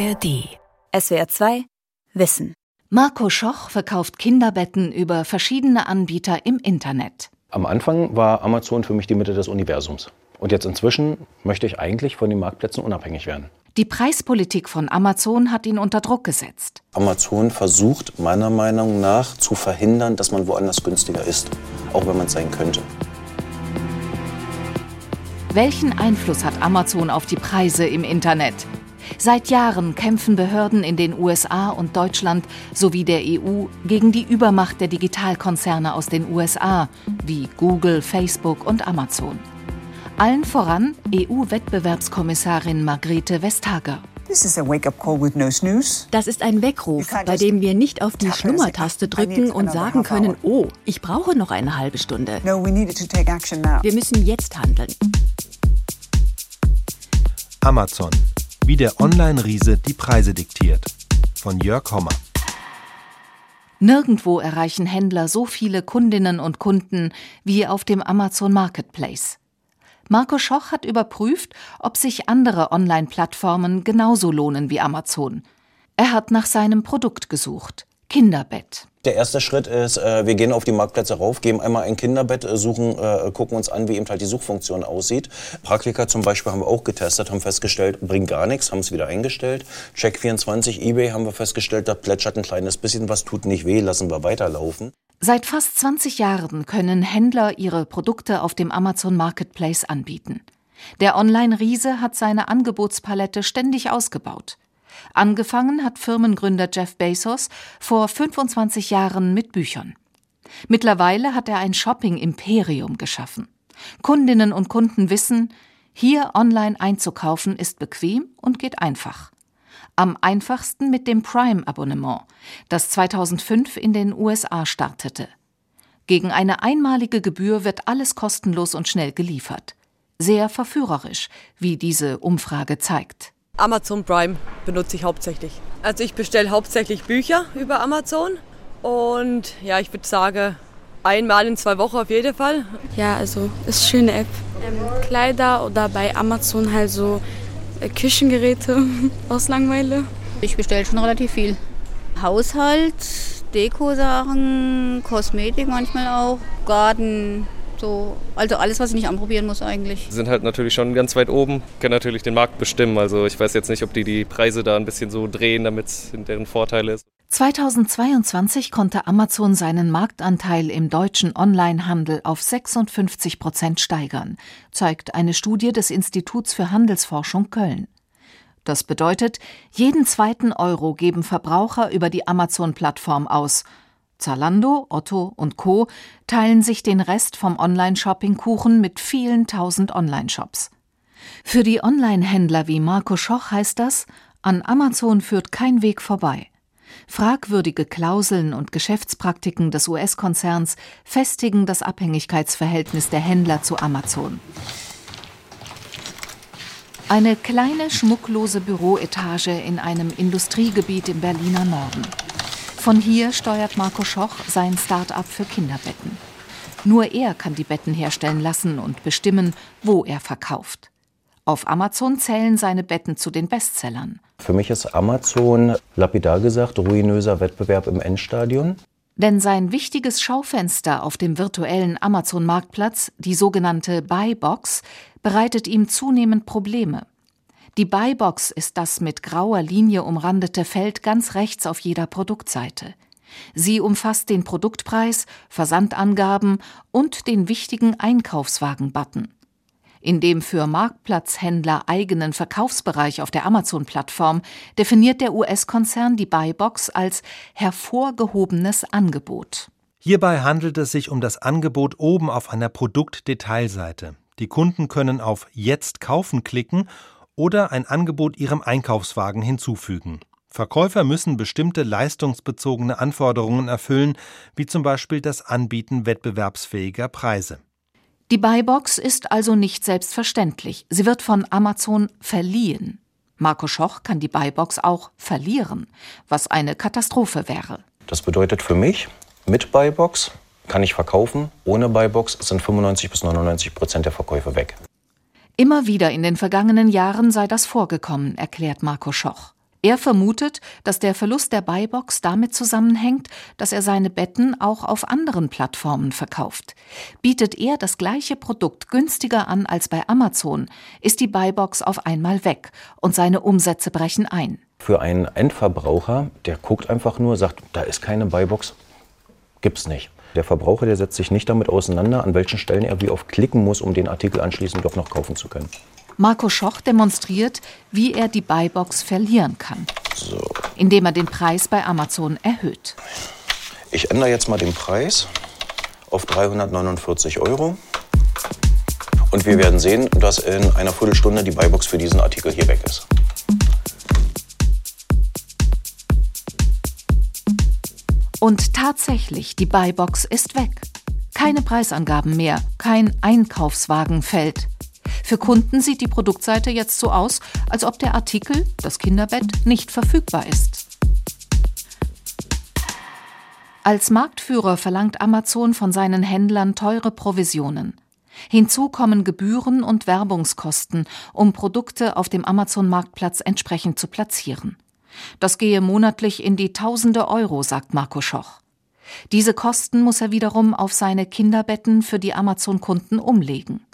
ARD. SWR 2 Wissen. Marco Schoch verkauft Kinderbetten über verschiedene Anbieter im Internet. Am Anfang war Amazon für mich die Mitte des Universums. Und jetzt inzwischen möchte ich eigentlich von den Marktplätzen unabhängig werden. Die Preispolitik von Amazon hat ihn unter Druck gesetzt. Amazon versucht meiner Meinung nach zu verhindern, dass man woanders günstiger ist, auch wenn man es sein könnte. Welchen Einfluss hat Amazon auf die Preise im Internet? Seit Jahren kämpfen Behörden in den USA und Deutschland sowie der EU gegen die Übermacht der Digitalkonzerne aus den USA wie Google, Facebook und Amazon. Allen voran EU-Wettbewerbskommissarin Margrethe Vestager. Das ist ein Weckruf, bei dem wir nicht auf die Schlummertaste drücken und sagen können, oh, ich brauche noch eine halbe Stunde. Wir müssen jetzt handeln. Amazon. Wie der Online-Riese die Preise diktiert. Von Jörg Hommer. Nirgendwo erreichen Händler so viele Kundinnen und Kunden wie auf dem Amazon Marketplace. Marco Schoch hat überprüft, ob sich andere Online-Plattformen genauso lohnen wie Amazon. Er hat nach seinem Produkt gesucht. Kinderbett. Der erste Schritt ist, äh, wir gehen auf die Marktplätze rauf, geben einmal ein Kinderbett, äh, suchen, äh, gucken uns an, wie eben halt die Suchfunktion aussieht. Praktika zum Beispiel haben wir auch getestet, haben festgestellt, bringt gar nichts, haben es wieder eingestellt. Check24, Ebay haben wir festgestellt, da plätschert ein kleines bisschen was, tut nicht weh, lassen wir weiterlaufen. Seit fast 20 Jahren können Händler ihre Produkte auf dem Amazon Marketplace anbieten. Der Online-Riese hat seine Angebotspalette ständig ausgebaut. Angefangen hat Firmengründer Jeff Bezos vor 25 Jahren mit Büchern. Mittlerweile hat er ein Shopping-Imperium geschaffen. Kundinnen und Kunden wissen, hier online einzukaufen ist bequem und geht einfach. Am einfachsten mit dem Prime-Abonnement, das 2005 in den USA startete. Gegen eine einmalige Gebühr wird alles kostenlos und schnell geliefert. Sehr verführerisch, wie diese Umfrage zeigt. Amazon Prime benutze ich hauptsächlich. Also ich bestelle hauptsächlich Bücher über Amazon und ja, ich würde sagen, einmal in zwei Wochen auf jeden Fall. Ja, also ist eine schöne App. Ähm, Kleider oder bei Amazon halt so Küchengeräte aus Langweile. Ich bestelle schon relativ viel. Haushalt, Dekosachen, Kosmetik manchmal auch, Garten, so, also alles, was ich nicht anprobieren muss eigentlich. Sie sind halt natürlich schon ganz weit oben, können natürlich den Markt bestimmen. Also ich weiß jetzt nicht, ob die die Preise da ein bisschen so drehen, damit es in deren Vorteil ist. 2022 konnte Amazon seinen Marktanteil im deutschen Onlinehandel auf 56 Prozent steigern, zeigt eine Studie des Instituts für Handelsforschung Köln. Das bedeutet, jeden zweiten Euro geben Verbraucher über die Amazon-Plattform aus. Zalando, Otto und Co. teilen sich den Rest vom Online-Shopping-Kuchen mit vielen tausend Online-Shops. Für die Online-Händler wie Marco Schoch heißt das, an Amazon führt kein Weg vorbei. Fragwürdige Klauseln und Geschäftspraktiken des US-Konzerns festigen das Abhängigkeitsverhältnis der Händler zu Amazon. Eine kleine, schmucklose Büroetage in einem Industriegebiet im Berliner Norden. Von hier steuert Marco Schoch sein Start-up für Kinderbetten. Nur er kann die Betten herstellen lassen und bestimmen, wo er verkauft. Auf Amazon zählen seine Betten zu den Bestsellern. Für mich ist Amazon, lapidar gesagt, ruinöser Wettbewerb im Endstadion. Denn sein wichtiges Schaufenster auf dem virtuellen Amazon-Marktplatz, die sogenannte Buybox, bereitet ihm zunehmend Probleme. Die Buybox ist das mit grauer Linie umrandete Feld ganz rechts auf jeder Produktseite. Sie umfasst den Produktpreis, Versandangaben und den wichtigen Einkaufswagen-Button. In dem für Marktplatzhändler eigenen Verkaufsbereich auf der Amazon-Plattform definiert der US-Konzern die Buybox als hervorgehobenes Angebot. Hierbei handelt es sich um das Angebot oben auf einer Produktdetailseite. Die Kunden können auf Jetzt kaufen klicken oder ein Angebot ihrem Einkaufswagen hinzufügen. Verkäufer müssen bestimmte leistungsbezogene Anforderungen erfüllen, wie zum Beispiel das Anbieten wettbewerbsfähiger Preise. Die Buybox ist also nicht selbstverständlich. Sie wird von Amazon verliehen. Marco Schoch kann die Buybox auch verlieren, was eine Katastrophe wäre. Das bedeutet für mich, mit Buybox kann ich verkaufen, ohne Buybox sind 95 bis 99 Prozent der Verkäufe weg. Immer wieder in den vergangenen Jahren sei das vorgekommen, erklärt Marco Schoch. Er vermutet, dass der Verlust der Buybox damit zusammenhängt, dass er seine Betten auch auf anderen Plattformen verkauft. Bietet er das gleiche Produkt günstiger an als bei Amazon, ist die Buybox auf einmal weg und seine Umsätze brechen ein. Für einen Endverbraucher, der guckt einfach nur, sagt, da ist keine Buybox, gibt's nicht. Der Verbraucher, der setzt sich nicht damit auseinander, an welchen Stellen er wie oft klicken muss, um den Artikel anschließend doch noch kaufen zu können. Marco Schoch demonstriert, wie er die Buybox verlieren kann. So. Indem er den Preis bei Amazon erhöht. Ich ändere jetzt mal den Preis auf 349 Euro. Und wir werden sehen, dass in einer Viertelstunde die Buybox für diesen Artikel hier weg ist. Und tatsächlich, die Buybox ist weg. Keine Preisangaben mehr, kein Einkaufswagenfeld. Für Kunden sieht die Produktseite jetzt so aus, als ob der Artikel, das Kinderbett, nicht verfügbar ist. Als Marktführer verlangt Amazon von seinen Händlern teure Provisionen. Hinzu kommen Gebühren und Werbungskosten, um Produkte auf dem Amazon-Marktplatz entsprechend zu platzieren. Das gehe monatlich in die Tausende Euro, sagt Marco Schoch. Diese Kosten muss er wiederum auf seine Kinderbetten für die Amazon-Kunden umlegen.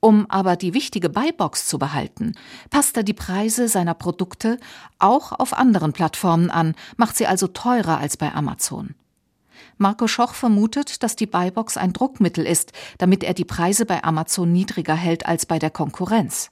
Um aber die wichtige Buybox zu behalten, passt er die Preise seiner Produkte auch auf anderen Plattformen an, macht sie also teurer als bei Amazon. Marco Schoch vermutet, dass die Buybox ein Druckmittel ist, damit er die Preise bei Amazon niedriger hält als bei der Konkurrenz.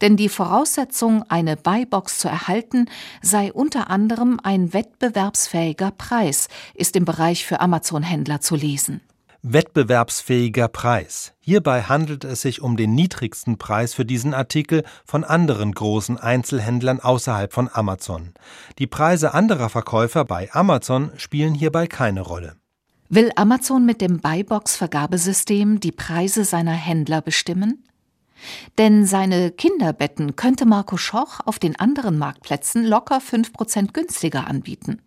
Denn die Voraussetzung, eine Buybox zu erhalten, sei unter anderem ein wettbewerbsfähiger Preis, ist im Bereich für Amazon-Händler zu lesen wettbewerbsfähiger Preis. Hierbei handelt es sich um den niedrigsten Preis für diesen Artikel von anderen großen Einzelhändlern außerhalb von Amazon. Die Preise anderer Verkäufer bei Amazon spielen hierbei keine Rolle. Will Amazon mit dem Buybox-Vergabesystem die Preise seiner Händler bestimmen? Denn seine Kinderbetten könnte Marco Schoch auf den anderen Marktplätzen locker 5% günstiger anbieten.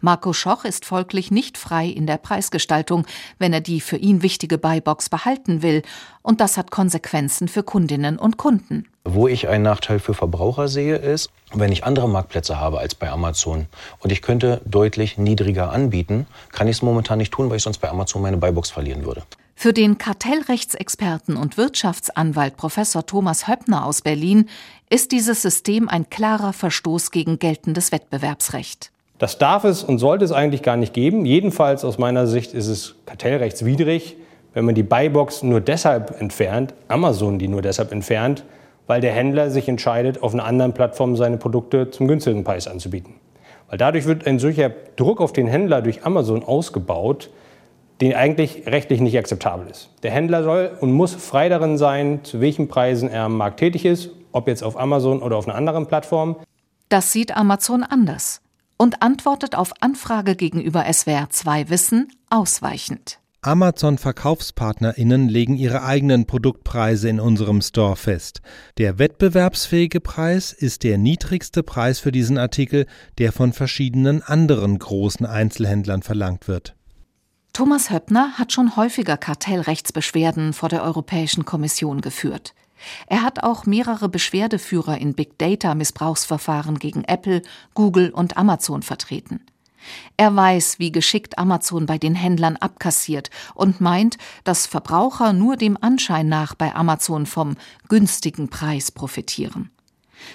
Marco Schoch ist folglich nicht frei in der Preisgestaltung, wenn er die für ihn wichtige Buybox behalten will, und das hat Konsequenzen für Kundinnen und Kunden. Wo ich einen Nachteil für Verbraucher sehe, ist, wenn ich andere Marktplätze habe als bei Amazon und ich könnte deutlich niedriger anbieten, kann ich es momentan nicht tun, weil ich sonst bei Amazon meine Buybox verlieren würde. Für den Kartellrechtsexperten und Wirtschaftsanwalt Professor Thomas Höppner aus Berlin ist dieses System ein klarer Verstoß gegen geltendes Wettbewerbsrecht. Das darf es und sollte es eigentlich gar nicht geben. Jedenfalls aus meiner Sicht ist es kartellrechtswidrig, wenn man die Buybox nur deshalb entfernt, Amazon die nur deshalb entfernt, weil der Händler sich entscheidet, auf einer anderen Plattform seine Produkte zum günstigeren Preis anzubieten. Weil dadurch wird ein solcher Druck auf den Händler durch Amazon ausgebaut, den eigentlich rechtlich nicht akzeptabel ist. Der Händler soll und muss frei darin sein, zu welchen Preisen er am Markt tätig ist, ob jetzt auf Amazon oder auf einer anderen Plattform. Das sieht Amazon anders und antwortet auf Anfrage gegenüber SWR 2 Wissen ausweichend. Amazon-VerkaufspartnerInnen legen ihre eigenen Produktpreise in unserem Store fest. Der wettbewerbsfähige Preis ist der niedrigste Preis für diesen Artikel, der von verschiedenen anderen großen Einzelhändlern verlangt wird. Thomas Höppner hat schon häufiger Kartellrechtsbeschwerden vor der Europäischen Kommission geführt. Er hat auch mehrere Beschwerdeführer in Big Data Missbrauchsverfahren gegen Apple, Google und Amazon vertreten. Er weiß, wie geschickt Amazon bei den Händlern abkassiert und meint, dass Verbraucher nur dem Anschein nach bei Amazon vom günstigen Preis profitieren.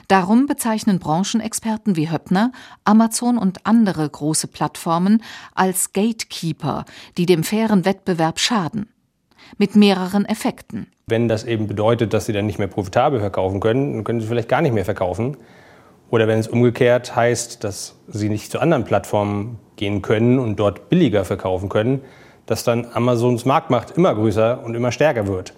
Darum bezeichnen Branchenexperten wie Höppner Amazon und andere große Plattformen als Gatekeeper, die dem fairen Wettbewerb schaden mit mehreren Effekten. Wenn das eben bedeutet, dass sie dann nicht mehr profitabel verkaufen können, dann können sie vielleicht gar nicht mehr verkaufen. Oder wenn es umgekehrt heißt, dass sie nicht zu anderen Plattformen gehen können und dort billiger verkaufen können, dass dann Amazons Marktmacht immer größer und immer stärker wird.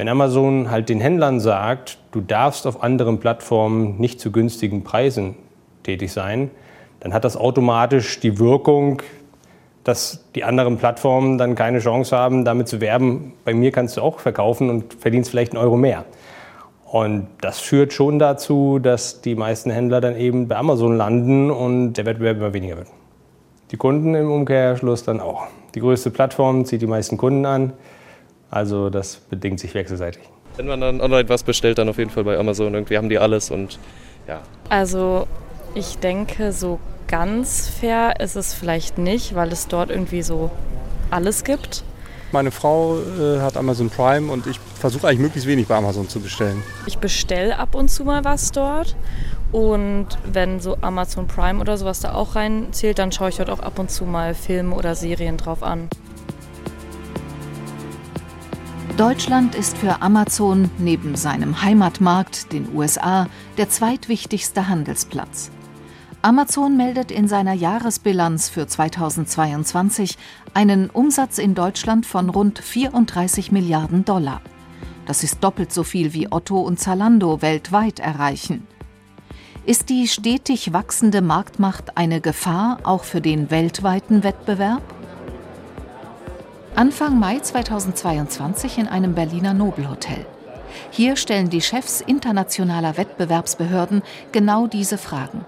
Wenn Amazon halt den Händlern sagt, du darfst auf anderen Plattformen nicht zu günstigen Preisen tätig sein, dann hat das automatisch die Wirkung, dass die anderen Plattformen dann keine Chance haben, damit zu werben, bei mir kannst du auch verkaufen und verdienst vielleicht einen Euro mehr. Und das führt schon dazu, dass die meisten Händler dann eben bei Amazon landen und der Wettbewerb immer weniger wird. Die Kunden im Umkehrschluss dann auch. Die größte Plattform zieht die meisten Kunden an, also das bedingt sich wechselseitig. Wenn man dann online was bestellt, dann auf jeden Fall bei Amazon. Irgendwie haben die alles und ja. Also ich denke, so ganz fair ist es vielleicht nicht, weil es dort irgendwie so alles gibt. Meine Frau äh, hat Amazon Prime und ich versuche eigentlich möglichst wenig bei Amazon zu bestellen. Ich bestelle ab und zu mal was dort. Und wenn so Amazon Prime oder sowas da auch reinzählt, dann schaue ich dort auch ab und zu mal Filme oder Serien drauf an. Deutschland ist für Amazon neben seinem Heimatmarkt, den USA, der zweitwichtigste Handelsplatz. Amazon meldet in seiner Jahresbilanz für 2022 einen Umsatz in Deutschland von rund 34 Milliarden Dollar. Das ist doppelt so viel wie Otto und Zalando weltweit erreichen. Ist die stetig wachsende Marktmacht eine Gefahr auch für den weltweiten Wettbewerb? Anfang Mai 2022 in einem Berliner Nobelhotel. Hier stellen die Chefs internationaler Wettbewerbsbehörden genau diese Fragen.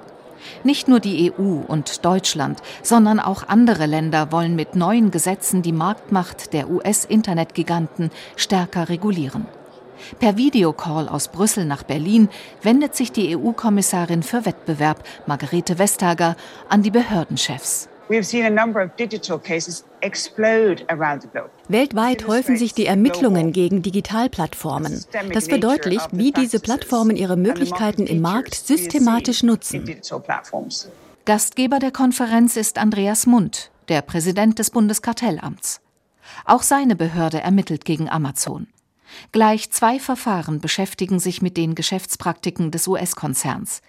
Nicht nur die EU und Deutschland, sondern auch andere Länder wollen mit neuen Gesetzen die Marktmacht der US-Internetgiganten stärker regulieren. Per Videocall aus Brüssel nach Berlin wendet sich die EU-Kommissarin für Wettbewerb, Margarete Vestager, an die Behördenchefs. Weltweit häufen sich die Ermittlungen gegen Digitalplattformen. Das verdeutlicht, wie diese Plattformen ihre Möglichkeiten im Markt systematisch nutzen. Gastgeber der Konferenz ist Andreas Mund, der Präsident des Bundeskartellamts. Auch seine Behörde ermittelt gegen Amazon. Gleich zwei Verfahren beschäftigen sich mit den Geschäftspraktiken des US-Konzerns.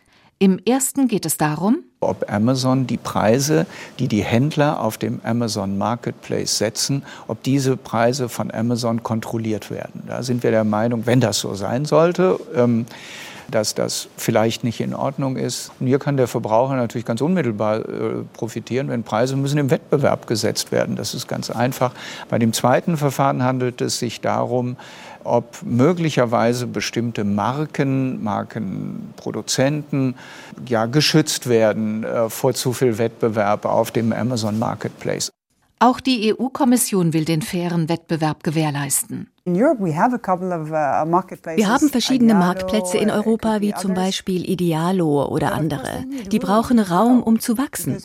Im ersten geht es darum, ob Amazon die Preise, die die Händler auf dem Amazon Marketplace setzen, ob diese Preise von Amazon kontrolliert werden. Da sind wir der Meinung, wenn das so sein sollte, ähm, dass das vielleicht nicht in Ordnung ist. Und hier kann der Verbraucher natürlich ganz unmittelbar äh, profitieren, wenn Preise müssen im Wettbewerb gesetzt werden. Das ist ganz einfach. Bei dem zweiten Verfahren handelt es sich darum, ob möglicherweise bestimmte Marken, Markenproduzenten ja geschützt werden äh, vor zu viel Wettbewerb auf dem Amazon Marketplace. Auch die EU-Kommission will den fairen Wettbewerb gewährleisten. Uh, wir haben verschiedene Marktplätze in Europa, wie zum Beispiel Idealo oder andere. Die brauchen Raum, um zu wachsen.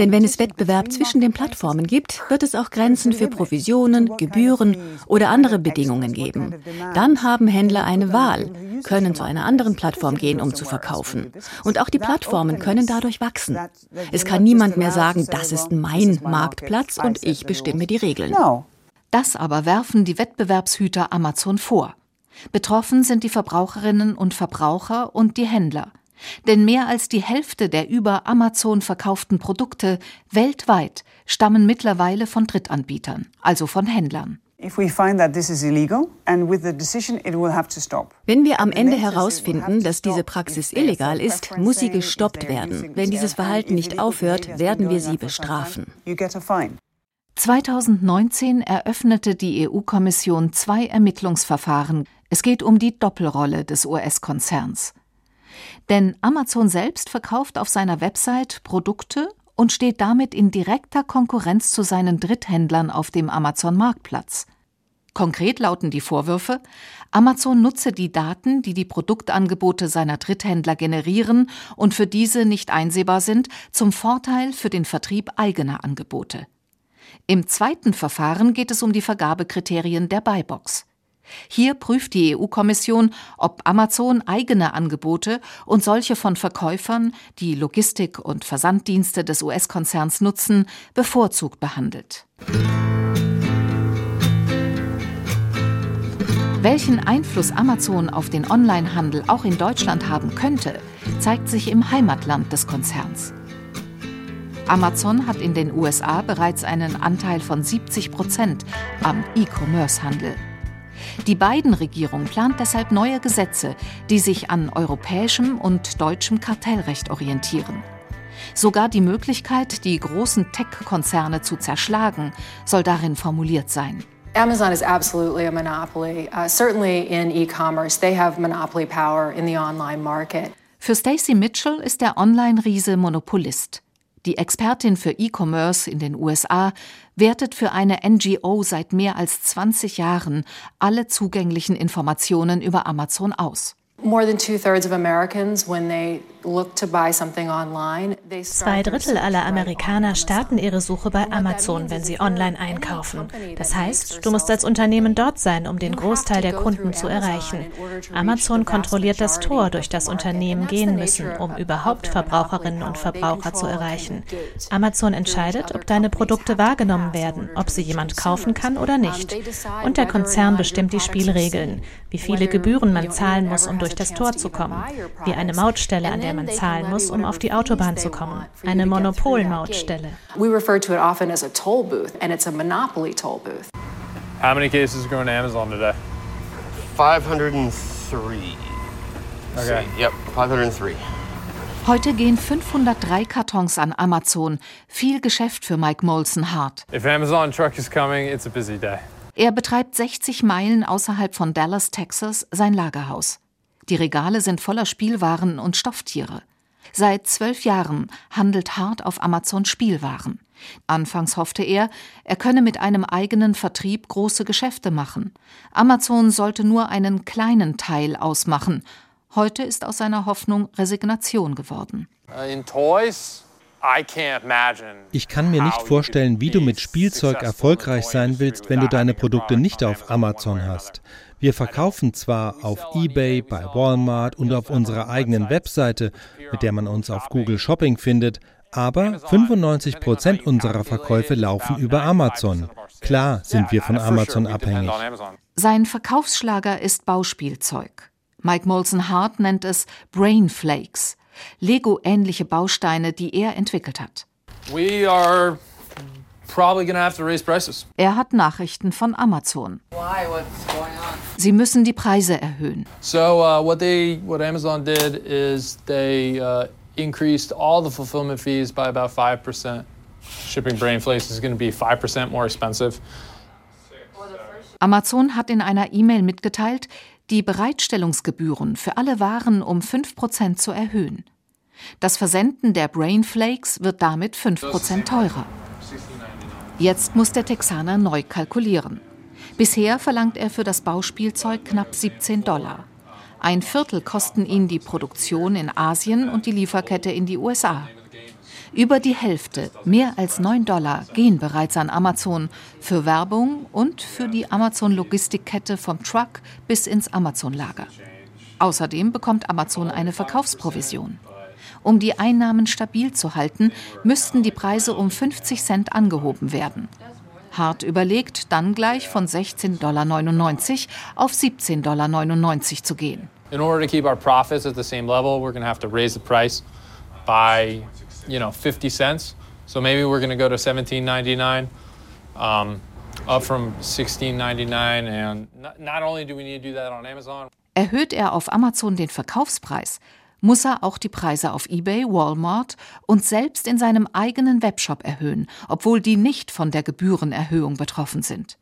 Denn wenn es Wettbewerb zwischen den Plattformen gibt, wird es auch Grenzen für Provisionen, Gebühren oder andere Bedingungen geben. Dann haben Händler eine Wahl, können zu einer anderen Plattform gehen, um zu verkaufen. Und auch die Plattformen können dadurch wachsen. Es kann niemand mehr sagen, das ist mein Marktplatz und ich bestimme die Regeln. Das aber werfen die Wettbewerbshüter Amazon vor. Betroffen sind die Verbraucherinnen und Verbraucher und die Händler. Denn mehr als die Hälfte der über Amazon verkauften Produkte weltweit stammen mittlerweile von Drittanbietern, also von Händlern. Wenn wir am Ende herausfinden, dass diese Praxis illegal ist, muss sie gestoppt werden. Wenn dieses Verhalten nicht aufhört, werden wir sie bestrafen. 2019 eröffnete die EU-Kommission zwei Ermittlungsverfahren. Es geht um die Doppelrolle des US-Konzerns. Denn Amazon selbst verkauft auf seiner Website Produkte und steht damit in direkter Konkurrenz zu seinen Dritthändlern auf dem Amazon-Marktplatz. Konkret lauten die Vorwürfe, Amazon nutze die Daten, die die Produktangebote seiner Dritthändler generieren und für diese nicht einsehbar sind, zum Vorteil für den Vertrieb eigener Angebote. Im zweiten Verfahren geht es um die Vergabekriterien der Buybox. Hier prüft die EU-Kommission, ob Amazon eigene Angebote und solche von Verkäufern, die Logistik- und Versanddienste des US-Konzerns nutzen, bevorzugt behandelt. Welchen Einfluss Amazon auf den Onlinehandel auch in Deutschland haben könnte, zeigt sich im Heimatland des Konzerns. Amazon hat in den USA bereits einen Anteil von 70 Prozent am E-Commerce-Handel. Die Biden-Regierung plant deshalb neue Gesetze, die sich an europäischem und deutschem Kartellrecht orientieren. Sogar die Möglichkeit, die großen Tech-Konzerne zu zerschlagen, soll darin formuliert sein. Amazon is absolutely a monopoly. Uh, certainly in e-commerce, they have monopoly power in the online market. Für Stacey Mitchell ist der Online-Riese Monopolist. Die Expertin für E-Commerce in den USA wertet für eine NGO seit mehr als 20 Jahren alle zugänglichen Informationen über Amazon aus. More than two-thirds of Americans, when they Zwei Drittel aller Amerikaner starten ihre Suche bei Amazon, wenn sie online einkaufen. Das heißt, du musst als Unternehmen dort sein, um den Großteil der Kunden zu erreichen. Amazon kontrolliert das Tor, durch das Unternehmen gehen müssen, um überhaupt Verbraucherinnen und Verbraucher zu erreichen. Amazon entscheidet, ob deine Produkte wahrgenommen werden, ob sie jemand kaufen kann oder nicht. Und der Konzern bestimmt die Spielregeln, wie viele Gebühren man zahlen muss, um durch das Tor zu kommen, wie eine Mautstelle an der der man zahlen muss, um auf die Autobahn zu kommen. Eine Monopolmautstelle. We refer to it often as a toll booth, and it's a monopoly toll booth. How many cases are going to Amazon today? 503. Okay. Yep, 503. Heute gehen 503 Kartons an Amazon. Viel Geschäft für Mike Molson Hart. If Amazon truck is coming, it's a busy day. Er betreibt 60 Meilen außerhalb von Dallas, Texas, sein Lagerhaus. Die Regale sind voller Spielwaren und Stofftiere. Seit zwölf Jahren handelt Hart auf Amazon Spielwaren. Anfangs hoffte er, er könne mit einem eigenen Vertrieb große Geschäfte machen. Amazon sollte nur einen kleinen Teil ausmachen. Heute ist aus seiner Hoffnung Resignation geworden. Ich kann mir nicht vorstellen, wie du mit Spielzeug erfolgreich sein willst, wenn du deine Produkte nicht auf Amazon hast. Wir verkaufen zwar auf eBay, bei Walmart und auf unserer eigenen Webseite, mit der man uns auf Google Shopping findet, aber 95 Prozent unserer Verkäufe laufen über Amazon. Klar sind wir von Amazon abhängig. Sein Verkaufsschlager ist Bauspielzeug. Mike Molson Hart nennt es Brain Flakes, Lego-ähnliche Bausteine, die er entwickelt hat. We are er hat Nachrichten von Amazon. Sie müssen die Preise erhöhen. So uh, what they what Amazon did is they uh, increased all the fulfillment fees by about 5%. Shipping brain is going to be 5% more expensive. Amazon hat in einer E-Mail mitgeteilt, die Bereitstellungsgebühren für alle Waren um 5% zu erhöhen. Das Versenden der Brain Flakes wird damit 5% teurer. Jetzt muss der Texaner neu kalkulieren. Bisher verlangt er für das Bauspielzeug knapp 17 Dollar. Ein Viertel kosten ihn die Produktion in Asien und die Lieferkette in die USA. Über die Hälfte, mehr als 9 Dollar, gehen bereits an Amazon für Werbung und für die Amazon-Logistikkette vom Truck bis ins Amazon-Lager. Außerdem bekommt Amazon eine Verkaufsprovision. Um die Einnahmen stabil zu halten, müssten die Preise um 50 Cent angehoben werden. Hart überlegt, dann gleich von 16,99 Dollar auf 17,99 Dollar zu gehen. In order to keep our profits at the same level, we're going to have to raise the price by, you know, 50 cents. So maybe we're going to go to 17.99, um, up from 16.99. And not only do we need to do that on Amazon. Erhöht er auf Amazon den Verkaufspreis, muss er auch die Preise auf eBay, Walmart und selbst in seinem eigenen Webshop erhöhen, obwohl die nicht von der Gebührenerhöhung betroffen sind.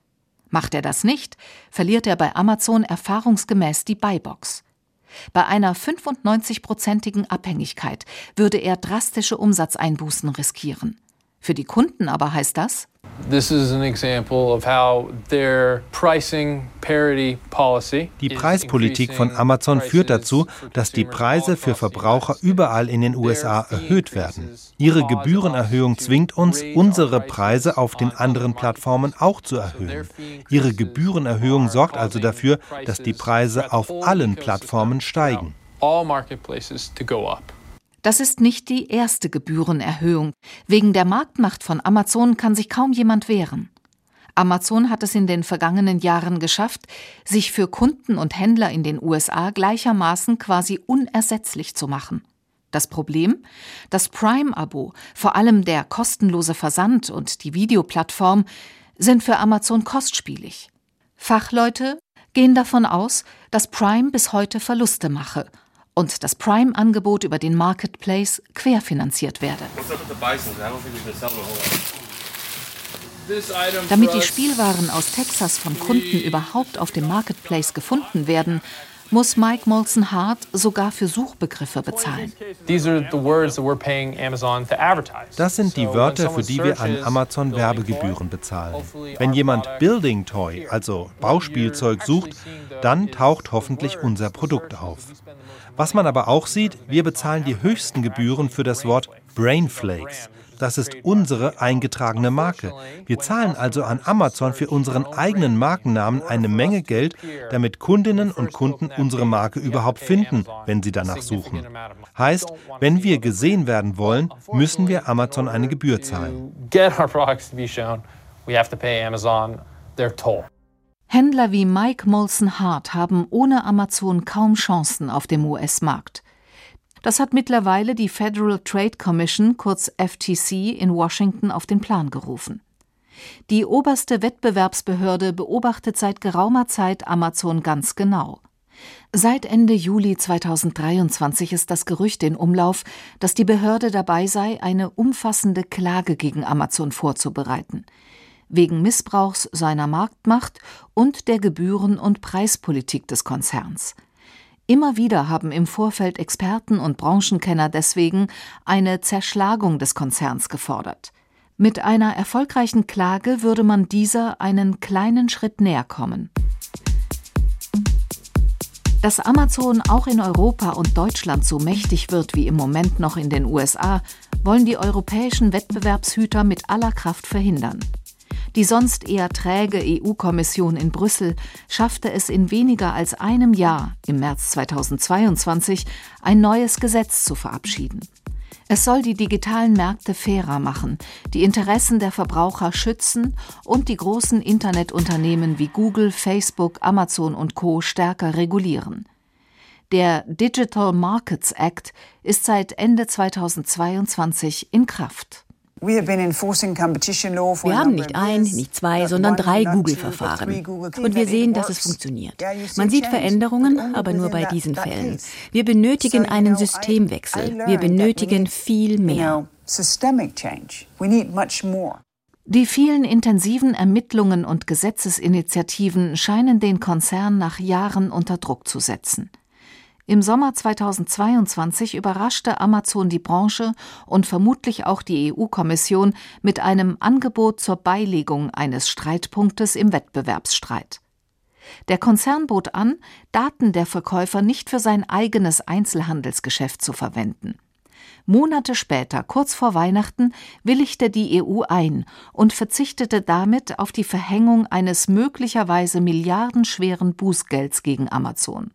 Macht er das nicht, verliert er bei Amazon erfahrungsgemäß die Buybox. Bei einer 95-prozentigen Abhängigkeit würde er drastische Umsatzeinbußen riskieren. Für die Kunden aber heißt das, die Preispolitik von Amazon führt dazu, dass die Preise für Verbraucher überall in den USA erhöht werden. Ihre Gebührenerhöhung zwingt uns, unsere Preise auf den anderen Plattformen auch zu erhöhen. Ihre Gebührenerhöhung sorgt also dafür, dass die Preise auf allen Plattformen steigen. Das ist nicht die erste Gebührenerhöhung. Wegen der Marktmacht von Amazon kann sich kaum jemand wehren. Amazon hat es in den vergangenen Jahren geschafft, sich für Kunden und Händler in den USA gleichermaßen quasi unersetzlich zu machen. Das Problem? Das Prime-Abo, vor allem der kostenlose Versand und die Videoplattform, sind für Amazon kostspielig. Fachleute gehen davon aus, dass Prime bis heute Verluste mache und das Prime-Angebot über den Marketplace querfinanziert werde. Damit die Spielwaren aus Texas von Kunden überhaupt auf dem Marketplace gefunden werden, muss Mike Molson Hart sogar für Suchbegriffe bezahlen. Das sind die Wörter, für die wir an Amazon Werbegebühren bezahlen. Wenn jemand Building Toy, also Bauspielzeug, sucht, dann taucht hoffentlich unser Produkt auf. Was man aber auch sieht, wir bezahlen die höchsten Gebühren für das Wort Brainflakes. Das ist unsere eingetragene Marke. Wir zahlen also an Amazon für unseren eigenen Markennamen eine Menge Geld, damit Kundinnen und Kunden unsere Marke überhaupt finden, wenn sie danach suchen. Heißt, wenn wir gesehen werden wollen, müssen wir Amazon eine Gebühr zahlen. Händler wie Mike Molson Hart haben ohne Amazon kaum Chancen auf dem US-Markt. Das hat mittlerweile die Federal Trade Commission, kurz FTC, in Washington auf den Plan gerufen. Die oberste Wettbewerbsbehörde beobachtet seit geraumer Zeit Amazon ganz genau. Seit Ende Juli 2023 ist das Gerücht in Umlauf, dass die Behörde dabei sei, eine umfassende Klage gegen Amazon vorzubereiten. Wegen Missbrauchs seiner Marktmacht und der Gebühren- und Preispolitik des Konzerns. Immer wieder haben im Vorfeld Experten und Branchenkenner deswegen eine Zerschlagung des Konzerns gefordert. Mit einer erfolgreichen Klage würde man dieser einen kleinen Schritt näher kommen. Dass Amazon auch in Europa und Deutschland so mächtig wird wie im Moment noch in den USA, wollen die europäischen Wettbewerbshüter mit aller Kraft verhindern. Die sonst eher träge EU-Kommission in Brüssel schaffte es in weniger als einem Jahr, im März 2022, ein neues Gesetz zu verabschieden. Es soll die digitalen Märkte fairer machen, die Interessen der Verbraucher schützen und die großen Internetunternehmen wie Google, Facebook, Amazon und Co stärker regulieren. Der Digital Markets Act ist seit Ende 2022 in Kraft. Wir haben nicht ein, nicht zwei, sondern drei Google-Verfahren. Und wir sehen, dass es funktioniert. Man sieht Veränderungen, aber nur bei diesen Fällen. Wir benötigen einen Systemwechsel. Wir benötigen viel mehr. Die vielen intensiven Ermittlungen und Gesetzesinitiativen scheinen den Konzern nach Jahren unter Druck zu setzen. Im Sommer 2022 überraschte Amazon die Branche und vermutlich auch die EU-Kommission mit einem Angebot zur Beilegung eines Streitpunktes im Wettbewerbsstreit. Der Konzern bot an, Daten der Verkäufer nicht für sein eigenes Einzelhandelsgeschäft zu verwenden. Monate später, kurz vor Weihnachten, willigte die EU ein und verzichtete damit auf die Verhängung eines möglicherweise milliardenschweren Bußgelds gegen Amazon.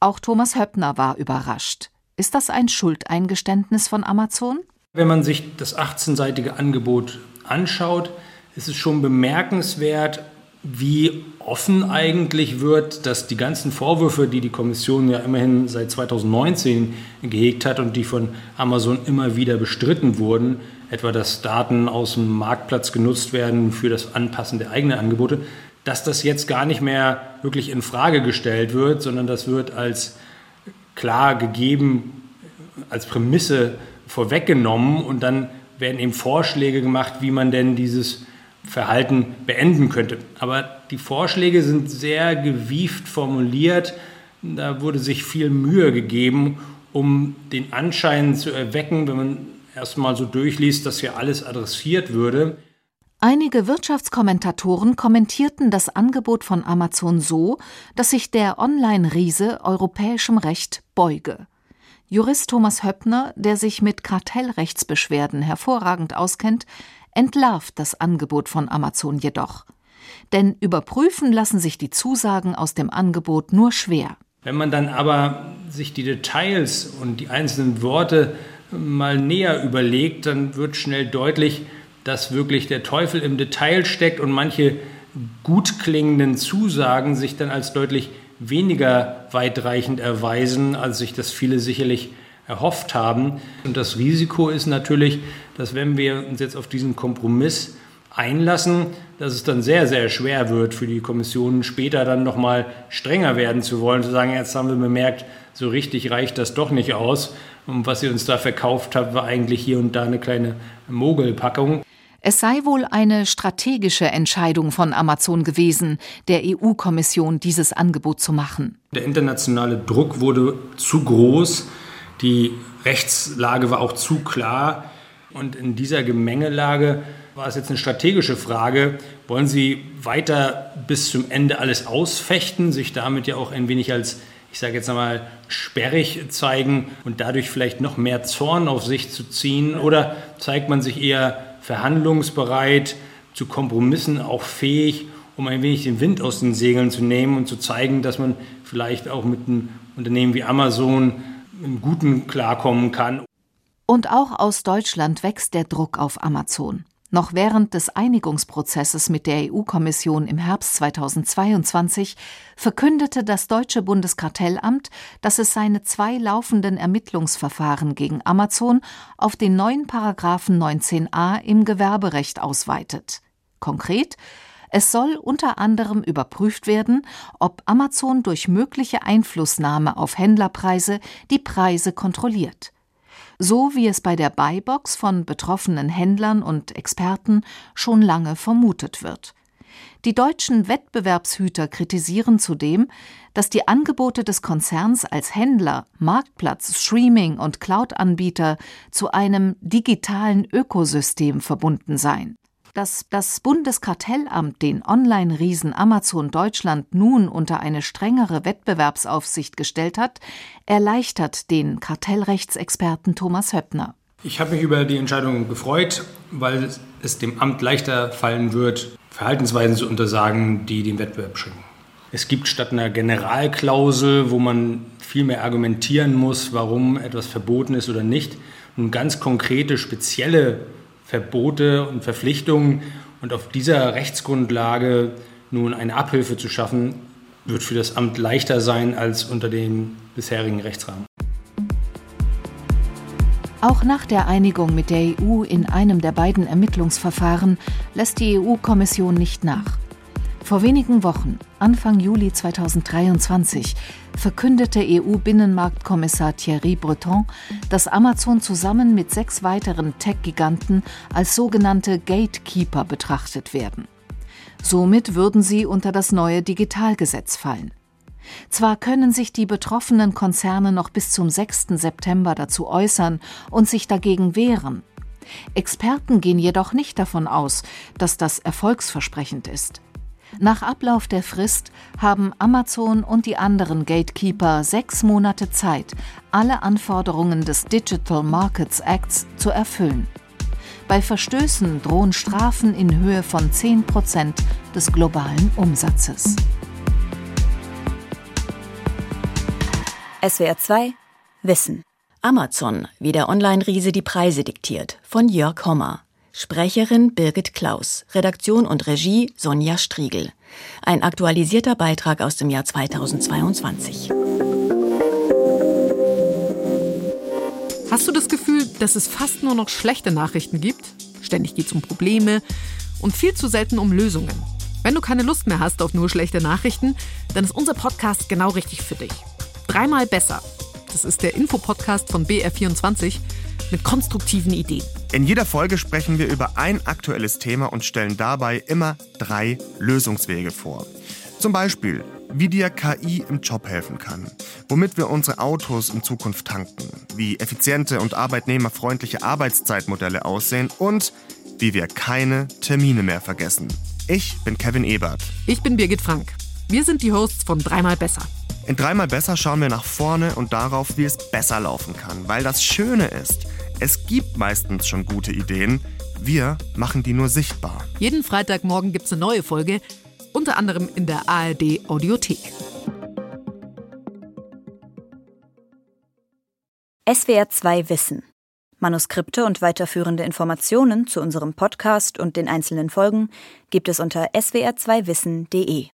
Auch Thomas Höppner war überrascht. Ist das ein Schuldeingeständnis von Amazon? Wenn man sich das 18-seitige Angebot anschaut, ist es schon bemerkenswert, wie offen eigentlich wird, dass die ganzen Vorwürfe, die die Kommission ja immerhin seit 2019 gehegt hat und die von Amazon immer wieder bestritten wurden, etwa dass Daten aus dem Marktplatz genutzt werden für das Anpassen der eigenen Angebote, dass das jetzt gar nicht mehr wirklich in Frage gestellt wird, sondern das wird als klar gegeben, als Prämisse vorweggenommen und dann werden eben Vorschläge gemacht, wie man denn dieses Verhalten beenden könnte. Aber die Vorschläge sind sehr gewieft formuliert. Da wurde sich viel Mühe gegeben, um den Anschein zu erwecken, wenn man erstmal so durchliest, dass hier alles adressiert würde. Einige Wirtschaftskommentatoren kommentierten das Angebot von Amazon so, dass sich der Online-Riese europäischem Recht beuge. Jurist Thomas Höppner, der sich mit Kartellrechtsbeschwerden hervorragend auskennt, entlarvt das Angebot von Amazon jedoch. Denn überprüfen lassen sich die Zusagen aus dem Angebot nur schwer. Wenn man dann aber sich die Details und die einzelnen Worte mal näher überlegt, dann wird schnell deutlich, dass wirklich der Teufel im Detail steckt und manche gut klingenden Zusagen sich dann als deutlich weniger weitreichend erweisen, als sich das viele sicherlich erhofft haben. Und das Risiko ist natürlich, dass wenn wir uns jetzt auf diesen Kompromiss einlassen, dass es dann sehr, sehr schwer wird für die Kommission später dann nochmal strenger werden zu wollen, zu sagen, jetzt haben wir bemerkt, so richtig reicht das doch nicht aus. Und was ihr uns da verkauft habt, war eigentlich hier und da eine kleine Mogelpackung. Es sei wohl eine strategische Entscheidung von Amazon gewesen, der EU-Kommission dieses Angebot zu machen. Der internationale Druck wurde zu groß, die Rechtslage war auch zu klar. Und in dieser Gemengelage war es jetzt eine strategische Frage. Wollen Sie weiter bis zum Ende alles ausfechten, sich damit ja auch ein wenig als, ich sage jetzt einmal, sperrig zeigen und dadurch vielleicht noch mehr Zorn auf sich zu ziehen? Oder zeigt man sich eher verhandlungsbereit, zu Kompromissen auch fähig, um ein wenig den Wind aus den Segeln zu nehmen und zu zeigen, dass man vielleicht auch mit einem Unternehmen wie Amazon im Guten klarkommen kann? Und auch aus Deutschland wächst der Druck auf Amazon. Noch während des Einigungsprozesses mit der EU-Kommission im Herbst 2022 verkündete das deutsche Bundeskartellamt, dass es seine zwei laufenden Ermittlungsverfahren gegen Amazon auf den neuen Paragraphen 19a im Gewerberecht ausweitet. Konkret es soll unter anderem überprüft werden, ob Amazon durch mögliche Einflussnahme auf Händlerpreise die Preise kontrolliert so wie es bei der Buybox von betroffenen Händlern und Experten schon lange vermutet wird. Die deutschen Wettbewerbshüter kritisieren zudem, dass die Angebote des Konzerns als Händler, Marktplatz, Streaming und Cloud-Anbieter zu einem digitalen Ökosystem verbunden seien dass das Bundeskartellamt den Online-Riesen Amazon Deutschland nun unter eine strengere Wettbewerbsaufsicht gestellt hat, erleichtert den Kartellrechtsexperten Thomas Höppner. Ich habe mich über die Entscheidung gefreut, weil es dem Amt leichter fallen wird, Verhaltensweisen zu untersagen, die den Wettbewerb schränken. Es gibt statt einer Generalklausel, wo man viel mehr argumentieren muss, warum etwas verboten ist oder nicht, nun ganz konkrete, spezielle Verbote und Verpflichtungen. Und auf dieser Rechtsgrundlage nun eine Abhilfe zu schaffen, wird für das Amt leichter sein als unter dem bisherigen Rechtsrahmen. Auch nach der Einigung mit der EU in einem der beiden Ermittlungsverfahren lässt die EU-Kommission nicht nach. Vor wenigen Wochen, Anfang Juli 2023, verkündete EU-Binnenmarktkommissar Thierry Breton, dass Amazon zusammen mit sechs weiteren Tech-Giganten als sogenannte Gatekeeper betrachtet werden. Somit würden sie unter das neue Digitalgesetz fallen. Zwar können sich die betroffenen Konzerne noch bis zum 6. September dazu äußern und sich dagegen wehren. Experten gehen jedoch nicht davon aus, dass das erfolgsversprechend ist. Nach Ablauf der Frist haben Amazon und die anderen Gatekeeper sechs Monate Zeit, alle Anforderungen des Digital Markets Acts zu erfüllen. Bei Verstößen drohen Strafen in Höhe von 10 Prozent des globalen Umsatzes. SWR 2 Wissen. Amazon, wie der Online-Riese die Preise diktiert, von Jörg Hommer. Sprecherin Birgit Klaus, Redaktion und Regie Sonja Striegel. Ein aktualisierter Beitrag aus dem Jahr 2022. Hast du das Gefühl, dass es fast nur noch schlechte Nachrichten gibt? Ständig geht es um Probleme und viel zu selten um Lösungen. Wenn du keine Lust mehr hast auf nur schlechte Nachrichten, dann ist unser Podcast genau richtig für dich. Dreimal besser. Das ist der Infopodcast von BR24 mit konstruktiven Ideen. In jeder Folge sprechen wir über ein aktuelles Thema und stellen dabei immer drei Lösungswege vor. Zum Beispiel, wie dir KI im Job helfen kann, womit wir unsere Autos in Zukunft tanken, wie effiziente und arbeitnehmerfreundliche Arbeitszeitmodelle aussehen und wie wir keine Termine mehr vergessen. Ich bin Kevin Ebert. Ich bin Birgit Frank. Wir sind die Hosts von Dreimal Besser. In Dreimal Besser schauen wir nach vorne und darauf, wie es besser laufen kann. Weil das Schöne ist, es gibt meistens schon gute Ideen, wir machen die nur sichtbar. Jeden Freitagmorgen gibt es eine neue Folge, unter anderem in der ARD Audiothek. SWR 2 Wissen. Manuskripte und weiterführende Informationen zu unserem Podcast und den einzelnen Folgen gibt es unter swr2wissen.de.